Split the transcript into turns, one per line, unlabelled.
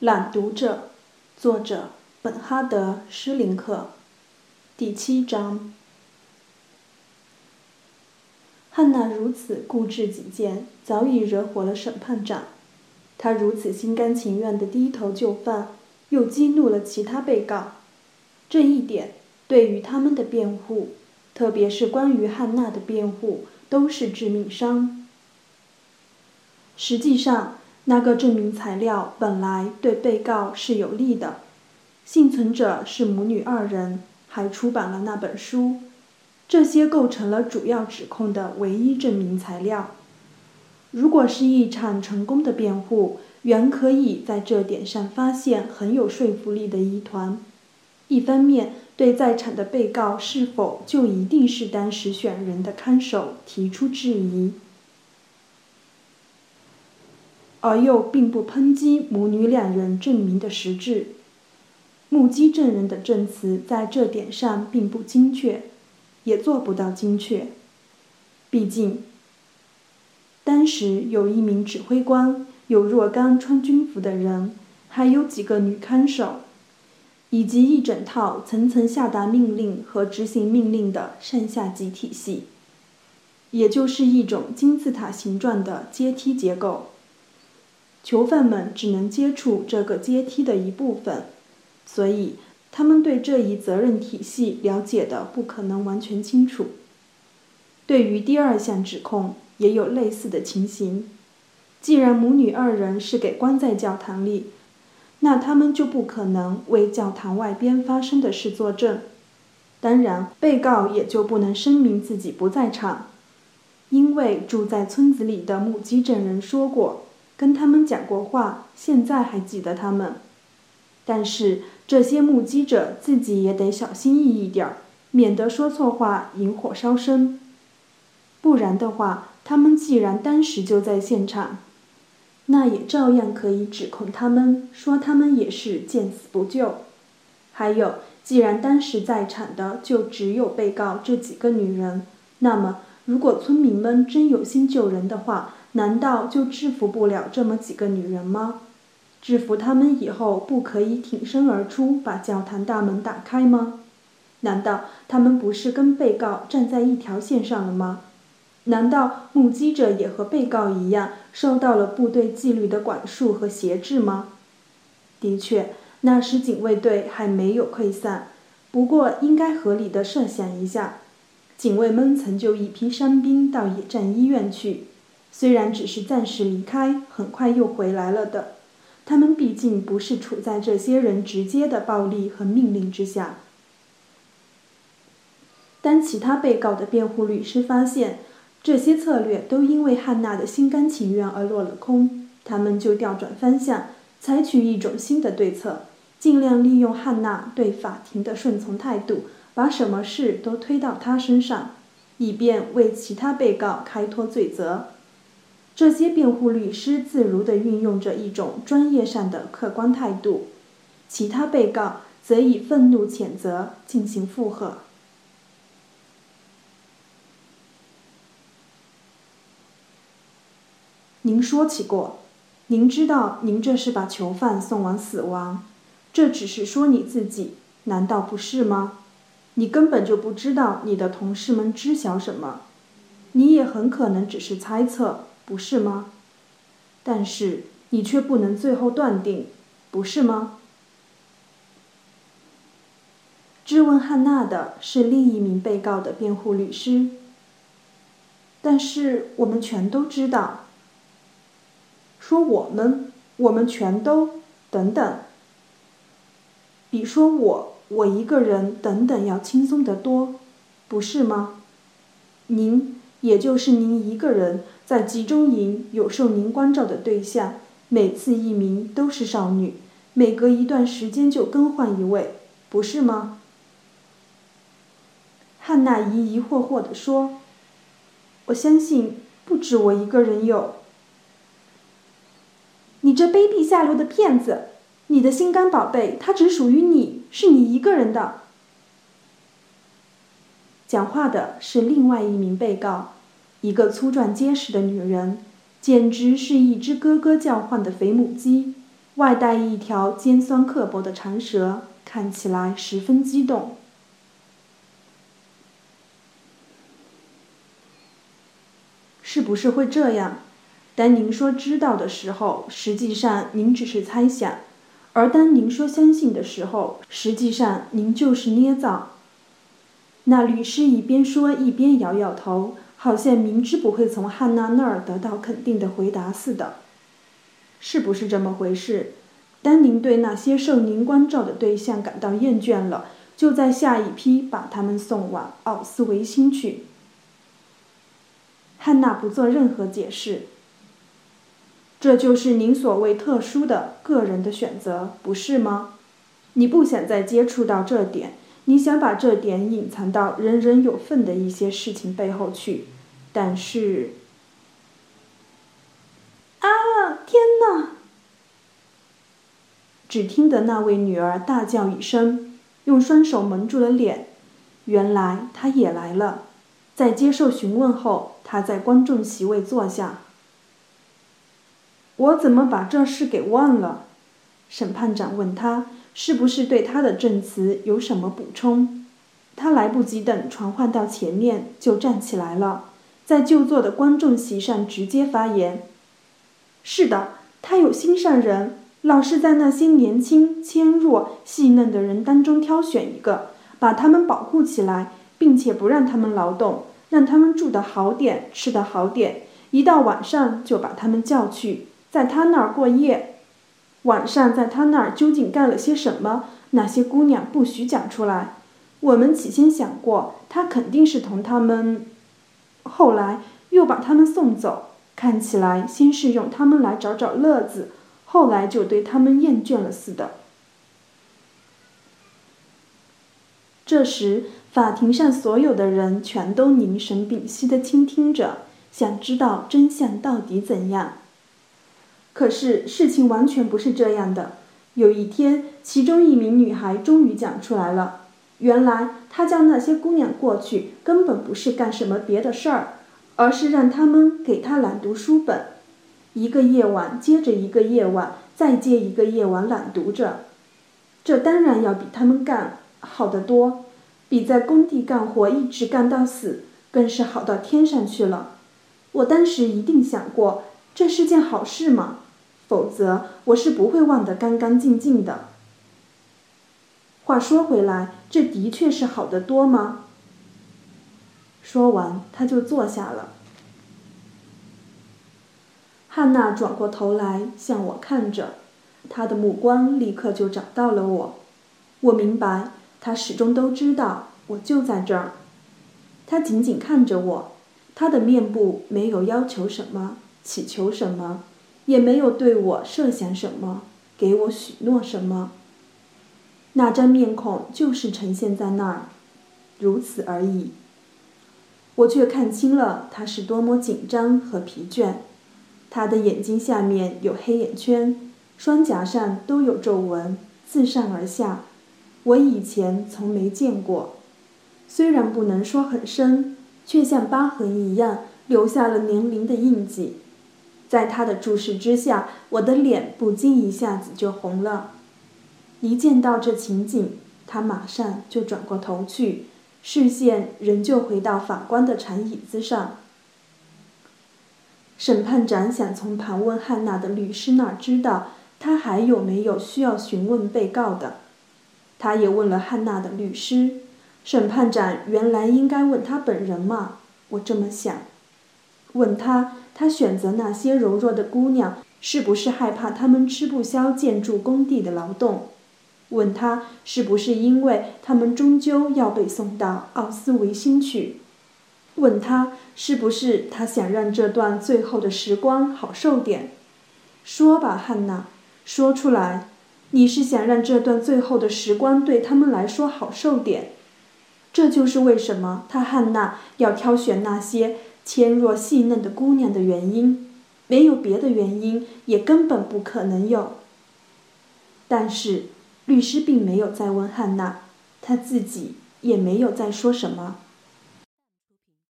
朗读者，作者本哈德·施林克。第七章。汉娜如此固执己见，早已惹火了审判长。他如此心甘情愿地低头就范，又激怒了其他被告。这一点对于他们的辩护，特别是关于汉娜的辩护，都是致命伤。实际上。那个证明材料本来对被告是有利的，幸存者是母女二人，还出版了那本书，这些构成了主要指控的唯一证明材料。如果是一场成功的辩护，原可以在这点上发现很有说服力的疑团：一方面，对在场的被告是否就一定是当时选人的看守提出质疑。而又并不抨击母女两人证明的实质，目击证人的证词在这点上并不精确，也做不到精确。毕竟，当时有一名指挥官，有若干穿军服的人，还有几个女看守，以及一整套层层下达命令和执行命令的上下级体系，也就是一种金字塔形状的阶梯结构。囚犯们只能接触这个阶梯的一部分，所以他们对这一责任体系了解的不可能完全清楚。对于第二项指控，也有类似的情形。既然母女二人是给关在教堂里，那他们就不可能为教堂外边发生的事作证。当然，被告也就不能声明自己不在场，因为住在村子里的目击证人说过。跟他们讲过话，现在还记得他们。但是这些目击者自己也得小心翼翼点儿，免得说错话引火烧身。不然的话，他们既然当时就在现场，那也照样可以指控他们，说他们也是见死不救。还有，既然当时在场的就只有被告这几个女人，那么如果村民们真有心救人的话，难道就制服不了这么几个女人吗？制服她们以后，不可以挺身而出，把教堂大门打开吗？难道他们不是跟被告站在一条线上了吗？难道目击者也和被告一样，受到了部队纪律的管束和挟制吗？的确，那时警卫队还没有溃散。不过，应该合理的设想一下，警卫们曾就一批伤兵到野战医院去。虽然只是暂时离开，很快又回来了的。他们毕竟不是处在这些人直接的暴力和命令之下。当其他被告的辩护律师发现这些策略都因为汉娜的心甘情愿而落了空，他们就调转方向，采取一种新的对策，尽量利用汉娜对法庭的顺从态度，把什么事都推到她身上，以便为其他被告开脱罪责。这些辩护律师自如地运用着一种专业上的客观态度，其他被告则以愤怒谴责进行附和。您说起过，您知道您这是把囚犯送往死亡，这只是说你自己，难道不是吗？你根本就不知道你的同事们知晓什么，你也很可能只是猜测。不是吗？但是你却不能最后断定，不是吗？质问汉娜的是另一名被告的辩护律师。但是我们全都知道。说我们，我们全都等等，比说我我一个人等等要轻松得多，不是吗？您，也就是您一个人。在集中营有受您关照的对象，每次一名都是少女，每隔一段时间就更换一位，不是吗？汉娜疑疑惑惑地说：“我相信不止我一个人有。”你这卑鄙下流的骗子！你的心肝宝贝，它只属于你，是你一个人的。讲话的是另外一名被告。一个粗壮结实的女人，简直是一只咯咯叫唤的肥母鸡。外带一条尖酸刻薄的长舌，看起来十分激动。是不是会这样？当您说知道的时候，实际上您只是猜想；而当您说相信的时候，实际上您就是捏造。那律师一边说一边摇摇头，好像明知不会从汉娜那儿得到肯定的回答似的。是不是这么回事？当您对那些受您关照的对象感到厌倦了，就在下一批把他们送往奥斯维辛去。汉娜不做任何解释。这就是您所谓特殊的个人的选择，不是吗？你不想再接触到这点，你想把这点隐藏到人人有份的一些事情背后去，但是……啊！天哪！只听得那位女儿大叫一声，用双手蒙住了脸。原来她也来了，在接受询问后，她在观众席位坐下。我怎么把这事给忘了？审判长问他，是不是对他的证词有什么补充？他来不及等传唤到前面，就站起来了，在就坐的观众席上直接发言。是的，他有心上人，老是在那些年轻、纤弱、细嫩的人当中挑选一个，把他们保护起来，并且不让他们劳动，让他们住得好点，吃得好点，一到晚上就把他们叫去。在他那儿过夜，晚上在他那儿究竟干了些什么？那些姑娘不许讲出来。我们起先想过，他肯定是同他们，后来又把他们送走。看起来先是用他们来找找乐子，后来就对他们厌倦了似的。这时，法庭上所有的人全都凝神屏息地倾听着，想知道真相到底怎样。可是事情完全不是这样的。有一天，其中一名女孩终于讲出来了。原来，她叫那些姑娘过去，根本不是干什么别的事儿，而是让他们给她朗读书本。一个夜晚接着一个夜晚，再接一个夜晚朗读着。这当然要比他们干好得多，比在工地干活一直干到死，更是好到天上去了。我当时一定想过。这是件好事吗？否则我是不会忘得干干净净的。话说回来，这的确是好得多吗？说完，他就坐下了。汉娜转过头来向我看着，她的目光立刻就找到了我。我明白，她始终都知道我就在这儿。她紧紧看着我，她的面部没有要求什么。祈求什么，也没有对我设想什么，给我许诺什么。那张面孔就是呈现在那儿，如此而已。我却看清了他是多么紧张和疲倦。他的眼睛下面有黑眼圈，双颊上都有皱纹，自上而下，我以前从没见过。虽然不能说很深，却像疤痕一样留下了年龄的印记。在他的注视之下，我的脸不禁一下子就红了。一见到这情景，他马上就转过头去，视线仍旧回到法官的长椅子上。审判长想从盘问汉娜的律师那儿知道，他还有没有需要询问被告的。他也问了汉娜的律师。审判长原来应该问他本人嘛？我这么想。问他。他选择那些柔弱的姑娘，是不是害怕她们吃不消建筑工地的劳动？问他是不是因为他们终究要被送到奥斯维辛去？问他是不是他想让这段最后的时光好受点？说吧，汉娜，说出来，你是想让这段最后的时光对他们来说好受点？这就是为什么他汉娜要挑选那些。纤弱细嫩的姑娘的原因，没有别的原因，也根本不可能有。但是，律师并没有再问汉娜，他自己也没有再说什么。